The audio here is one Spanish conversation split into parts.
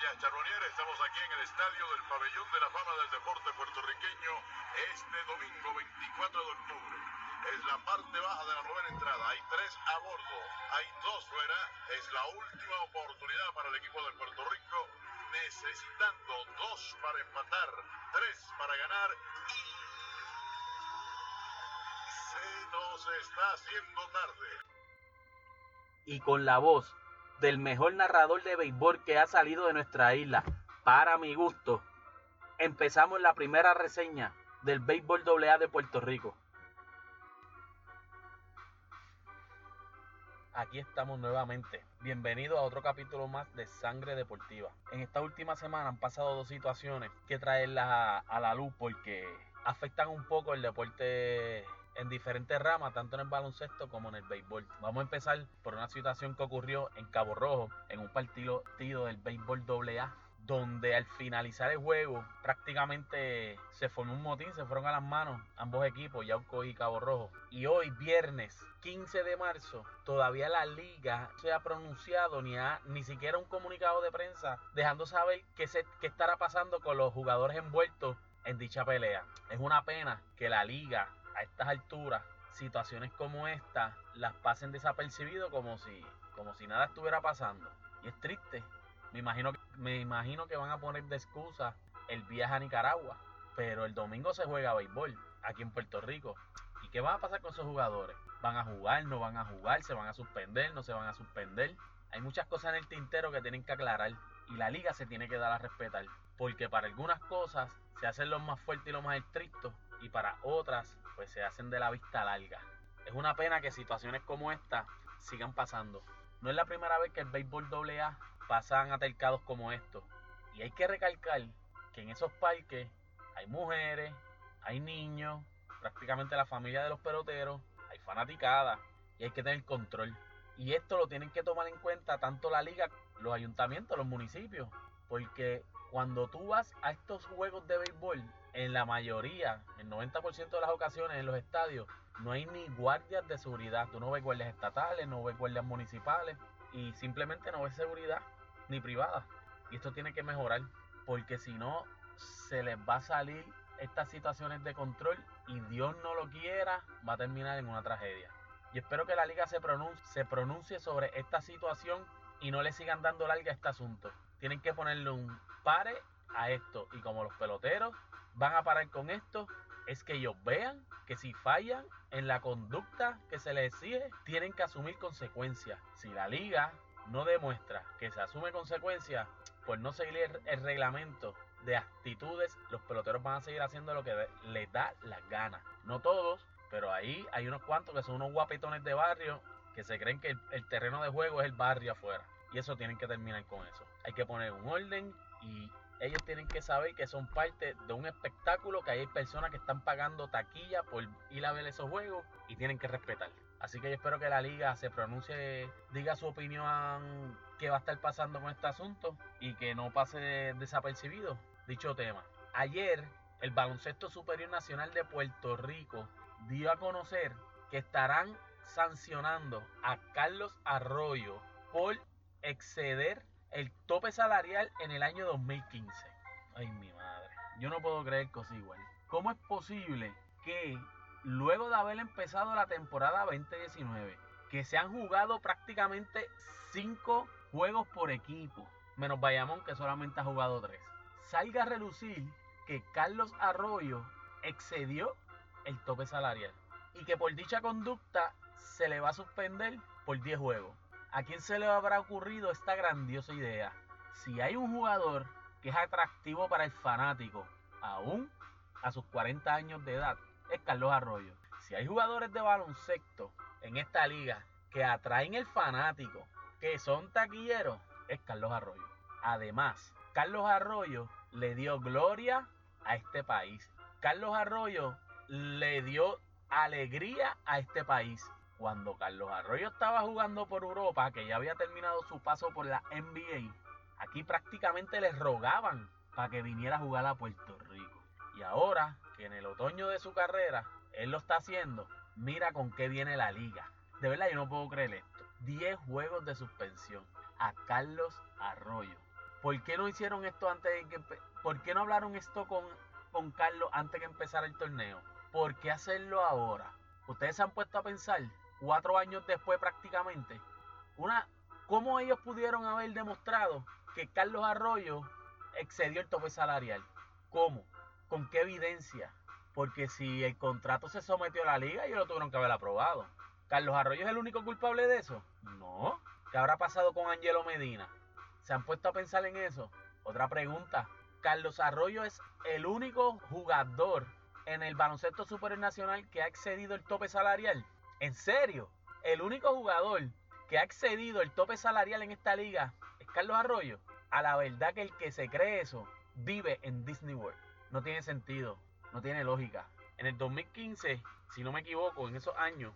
Gracias. Estamos aquí en el estadio del Pabellón de la Fama del Deporte Puertorriqueño este domingo 24 de octubre. Es la parte baja de la novena entrada. Hay tres a bordo, hay dos fuera. Es la última oportunidad para el equipo de Puerto Rico, necesitando dos para empatar, tres para ganar y se nos está haciendo tarde. Y con la voz del mejor narrador de béisbol que ha salido de nuestra isla, para mi gusto, empezamos la primera reseña del béisbol AA de Puerto Rico. Aquí estamos nuevamente. Bienvenido a otro capítulo más de Sangre Deportiva. En esta última semana han pasado dos situaciones que traerlas a la luz porque afectan un poco el deporte en diferentes ramas, tanto en el baloncesto como en el béisbol. Vamos a empezar por una situación que ocurrió en Cabo Rojo, en un partido del béisbol AA, donde al finalizar el juego prácticamente se formó un motín, se fueron a las manos ambos equipos, Yauco y Cabo Rojo. Y hoy, viernes 15 de marzo, todavía la liga no se ha pronunciado ni, ha, ni siquiera un comunicado de prensa dejando saber qué, se, qué estará pasando con los jugadores envueltos en dicha pelea. Es una pena que la liga a estas alturas situaciones como esta las pasen desapercibido como si, como si nada estuviera pasando. Y es triste. Me imagino, me imagino que van a poner de excusa el viaje a Nicaragua. Pero el domingo se juega béisbol aquí en Puerto Rico. ¿Y qué va a pasar con esos jugadores? ¿Van a jugar? ¿No van a jugar? ¿Se van a suspender? ¿No se van a suspender? Hay muchas cosas en el tintero que tienen que aclarar. Y la liga se tiene que dar a respetar. Porque para algunas cosas se hacen los más fuertes y los más estrictos. Y para otras pues se hacen de la vista larga. Es una pena que situaciones como esta sigan pasando. No es la primera vez que el béisbol AA pasan atercados como estos. Y hay que recalcar que en esos parques hay mujeres, hay niños, prácticamente la familia de los peloteros, hay fanaticadas y hay que tener control. Y esto lo tienen que tomar en cuenta tanto la liga, los ayuntamientos, los municipios, porque cuando tú vas a estos juegos de béisbol, en la mayoría, el 90% de las ocasiones en los estadios, no hay ni guardias de seguridad. Tú no ves guardias estatales, no ves guardias municipales y simplemente no ves seguridad ni privada. Y esto tiene que mejorar porque si no, se les va a salir estas situaciones de control y Dios no lo quiera, va a terminar en una tragedia. Y espero que la liga se pronuncie, se pronuncie sobre esta situación y no le sigan dando larga a este asunto. Tienen que ponerle un pare a esto. Y como los peloteros van a parar con esto, es que ellos vean que si fallan en la conducta que se les exige, tienen que asumir consecuencias. Si la liga no demuestra que se asume consecuencias por no seguir el, reglamento de actitudes, los peloteros van a seguir haciendo lo que les da las ganas. No todos, pero ahí hay unos cuantos que son unos guapetones de barrio que se creen que el terreno de juego es el barrio afuera. Y eso tienen que terminar con eso. Hay que poner un orden y ellos tienen que saber que son parte de un espectáculo, que hay personas que están pagando taquilla por ir a ver esos juegos y tienen que respetar. Así que yo espero que la liga se pronuncie, diga su opinión qué va a estar pasando con este asunto y que no pase desapercibido dicho tema. Ayer el Baloncesto Superior Nacional de Puerto Rico dio a conocer que estarán sancionando a Carlos Arroyo por exceder el tope salarial en el año 2015. Ay, mi madre. Yo no puedo creer cosas igual. ¿Cómo es posible que luego de haber empezado la temporada 2019, que se han jugado prácticamente 5 juegos por equipo, menos Bayamón que solamente ha jugado 3, salga a relucir que Carlos Arroyo excedió el tope salarial y que por dicha conducta se le va a suspender por 10 juegos. ¿A quién se le habrá ocurrido esta grandiosa idea? Si hay un jugador que es atractivo para el fanático, aún a sus 40 años de edad, es Carlos Arroyo. Si hay jugadores de baloncesto en esta liga que atraen el fanático, que son taquilleros, es Carlos Arroyo. Además, Carlos Arroyo le dio gloria a este país. Carlos Arroyo le dio alegría a este país cuando Carlos Arroyo estaba jugando por Europa, que ya había terminado su paso por la NBA, aquí prácticamente les rogaban para que viniera a jugar a Puerto Rico. Y ahora que en el otoño de su carrera él lo está haciendo, mira con qué viene la liga. De verdad yo no puedo creer esto. 10 juegos de suspensión a Carlos Arroyo. ¿Por qué no hicieron esto antes de que... ¿Por qué no hablaron esto con, con Carlos antes de empezar el torneo? ¿Por qué hacerlo ahora? Ustedes se han puesto a pensar, cuatro años después prácticamente, una, ¿cómo ellos pudieron haber demostrado que Carlos Arroyo excedió el tope salarial? ¿Cómo? ¿Con qué evidencia? Porque si el contrato se sometió a la liga, ellos lo tuvieron que haber aprobado. ¿Carlos Arroyo es el único culpable de eso? No. ¿Qué habrá pasado con Angelo Medina? ¿Se han puesto a pensar en eso? Otra pregunta. Carlos Arroyo es el único jugador en el baloncesto supernacional que ha excedido el tope salarial. ¿En serio? El único jugador que ha excedido el tope salarial en esta liga es Carlos Arroyo. A la verdad que el que se cree eso vive en Disney World. No tiene sentido, no tiene lógica. En el 2015, si no me equivoco, en esos años,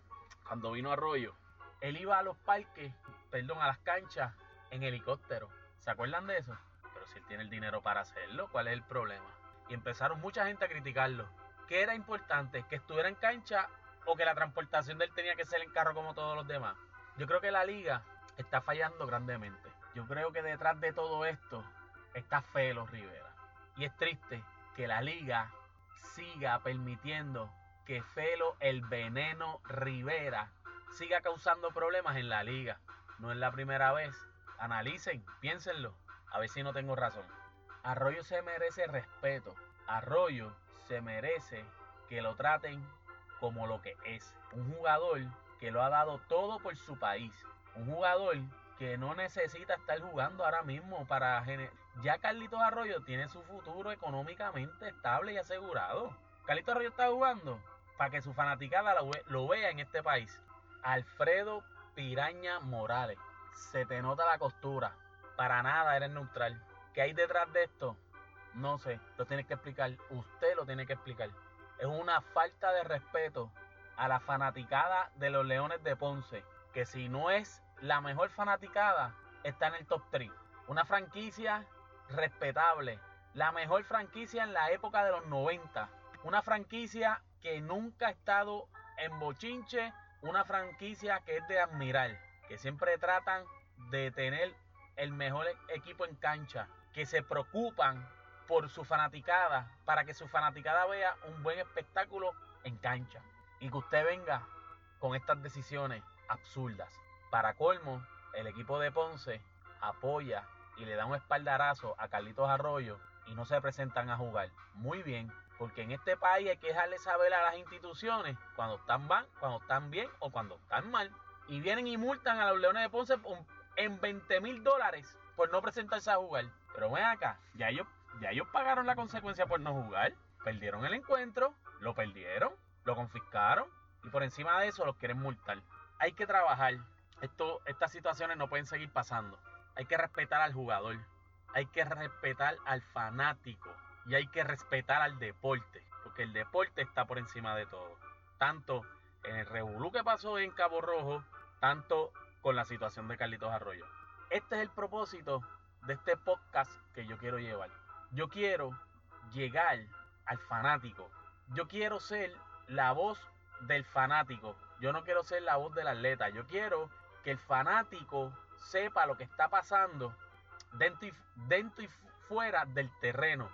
cuando vino Arroyo, él iba a los parques, perdón, a las canchas en helicóptero. ¿Se acuerdan de eso? Pero si él tiene el dinero para hacerlo, ¿cuál es el problema? Y empezaron mucha gente a criticarlo. ¿Qué era importante? ¿Que estuviera en cancha o que la transportación de él tenía que ser en carro como todos los demás? Yo creo que la liga está fallando grandemente. Yo creo que detrás de todo esto está Felo Rivera. Y es triste que la liga siga permitiendo que Felo el Veneno Rivera siga causando problemas en la liga. No es la primera vez. Analicen, piénsenlo, a ver si no tengo razón. Arroyo se merece respeto. Arroyo se merece que lo traten como lo que es. Un jugador que lo ha dado todo por su país. Un jugador que no necesita estar jugando ahora mismo para ya Carlitos Arroyo tiene su futuro económicamente estable y asegurado. Carlitos Arroyo está jugando para que su fanaticada lo, vea en este país. Alfredo Piraña Morales, se te nota la costura. Para nada eres neutral. ¿Qué hay detrás de esto? No sé, lo tiene que explicar. Usted lo tiene que explicar. Es una falta de respeto a la fanaticada de los Leones de Ponce, que si no es la mejor fanaticada, está en el top 3. Una franquicia respetable, la mejor franquicia en la época de los 90. Una franquicia que nunca ha estado en bochinche, una franquicia que es de admirar, que siempre tratan de tener el mejor equipo en cancha, que se preocupan por su fanaticada, para que su fanaticada vea un buen espectáculo en cancha. Y que usted venga con estas decisiones absurdas. Para colmo, el equipo de Ponce apoya y le da un espaldarazo a Carlitos Arroyo y no se presentan a jugar. Muy bien, porque en este país hay que dejarle saber a las instituciones cuando están cuando están bien o cuando están mal. Y vienen y multan a los Leones de Ponce en 20 mil dólares por no presentarse a jugar. Pero ven acá, ya ellos ya ellos pagaron la consecuencia por no jugar. Perdieron el encuentro, lo perdieron, lo confiscaron y por encima de eso los quieren multar. Hay que trabajar. Esto, estas situaciones no pueden seguir pasando. Hay que respetar al jugador. Hay que respetar al fanático. Y hay que respetar al deporte. Porque el deporte está por encima de todo. Tanto en el revolú que pasó en Cabo Rojo, tanto con la situación de Carlitos Arroyo. Este es el propósito de este podcast que yo quiero llevar. Yo quiero llegar al fanático. Yo quiero ser la voz del fanático. Yo no quiero ser la voz del atleta. Yo quiero que el fanático sepa lo que está pasando dentro y, dentro y fuera del terreno,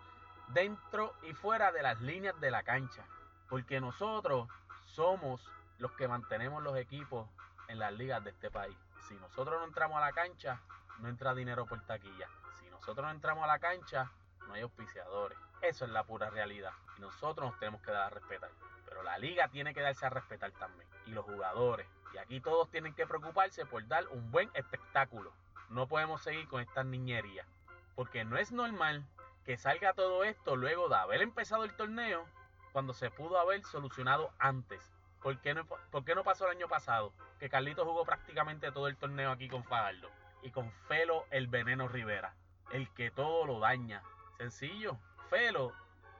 dentro y fuera de las líneas de la cancha. Porque nosotros somos los que mantenemos los equipos en las ligas de este país. Si nosotros no entramos a la cancha, no entra dinero por taquilla. Si nosotros no entramos a la cancha, no hay auspiciadores. Eso es la pura realidad. Y nosotros nos tenemos que dar a respetar. Pero la liga tiene que darse a respetar también. Y los jugadores. Y aquí todos tienen que preocuparse por dar un buen espectáculo. No podemos seguir con estas niñerías. Porque no es normal que salga todo esto luego de haber empezado el torneo cuando se pudo haber solucionado antes. ¿Por qué no, por qué no pasó el año pasado? Que Carlito jugó prácticamente todo el torneo aquí con Fajardo. Y con Felo el Veneno Rivera. El que todo lo daña. Sencillo. Felo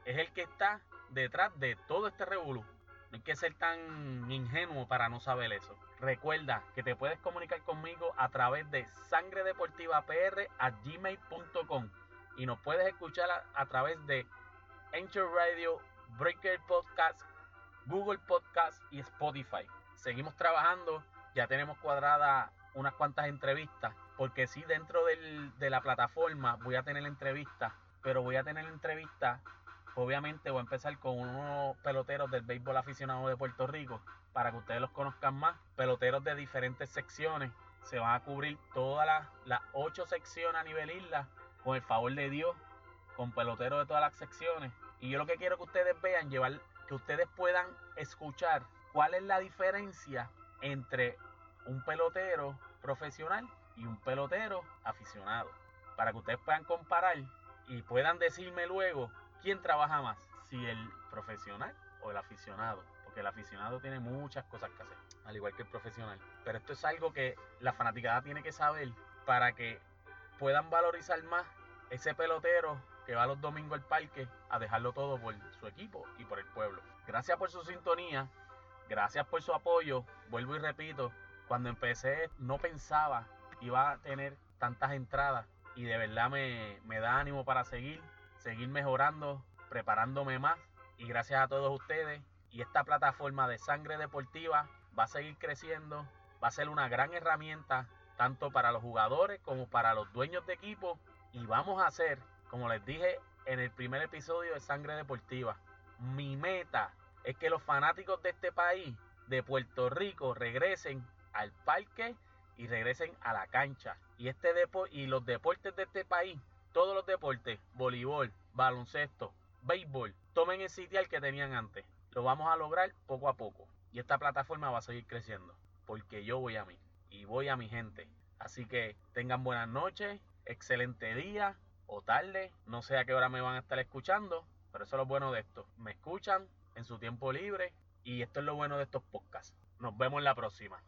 es el que está detrás de todo este revolú. No hay que ser tan ingenuo para no saber eso. Recuerda que te puedes comunicar conmigo a través de sangredeportivapr@gmail.com y nos puedes escuchar a, través de Anchor Radio, Breaker Podcast, Google Podcast y Spotify. Seguimos trabajando, ya tenemos cuadrada unas cuantas entrevistas, porque sí, dentro del, de la plataforma voy a tener entrevistas, pero voy a tener entrevistas, obviamente voy a empezar con unos peloteros del béisbol aficionado de Puerto Rico, para que ustedes los conozcan más, peloteros de diferentes secciones, se van a cubrir todas las, ocho secciones a nivel isla, con el favor de Dios, con peloteros de todas las secciones. Y yo lo que quiero que ustedes vean, llevar, que ustedes puedan escuchar cuál es la diferencia entre un pelotero profesional y un pelotero aficionado. Para que ustedes puedan comparar y puedan decirme luego quién trabaja más, si el profesional o el aficionado. Porque el aficionado tiene muchas cosas que hacer, al igual que el profesional. Pero esto es algo que la fanaticada tiene que saber para que puedan valorizar más ese pelotero que va los domingos al parque a dejarlo todo por su equipo y por el pueblo. Gracias por su sintonía, gracias por su apoyo. Vuelvo y repito, cuando empecé no pensaba iba a tener tantas entradas y de verdad me, me da ánimo para seguir, seguir mejorando, preparándome más. Y gracias a todos ustedes. Y esta plataforma de sangre deportiva va a seguir creciendo, va a ser una gran herramienta tanto para los jugadores como para los dueños de equipo. Y vamos a hacer, como les dije en el primer episodio de Sangre Deportiva, mi meta es que los fanáticos de este país, de Puerto Rico, regresen al parque y regresen a la cancha. Y este depo y los deportes de este país, todos los deportes, voleibol, baloncesto, béisbol, tomen el sitial que tenían antes. Lo vamos a lograr poco a poco. Y esta plataforma va a seguir creciendo. Porque yo voy a mí. Y voy a mi gente. Así que tengan buenas noches, excelente día o tarde. No sé a qué hora me van a estar escuchando. Pero eso es lo bueno de esto. Me escuchan en su tiempo libre. Y esto es lo bueno de estos podcasts. Nos vemos la próxima.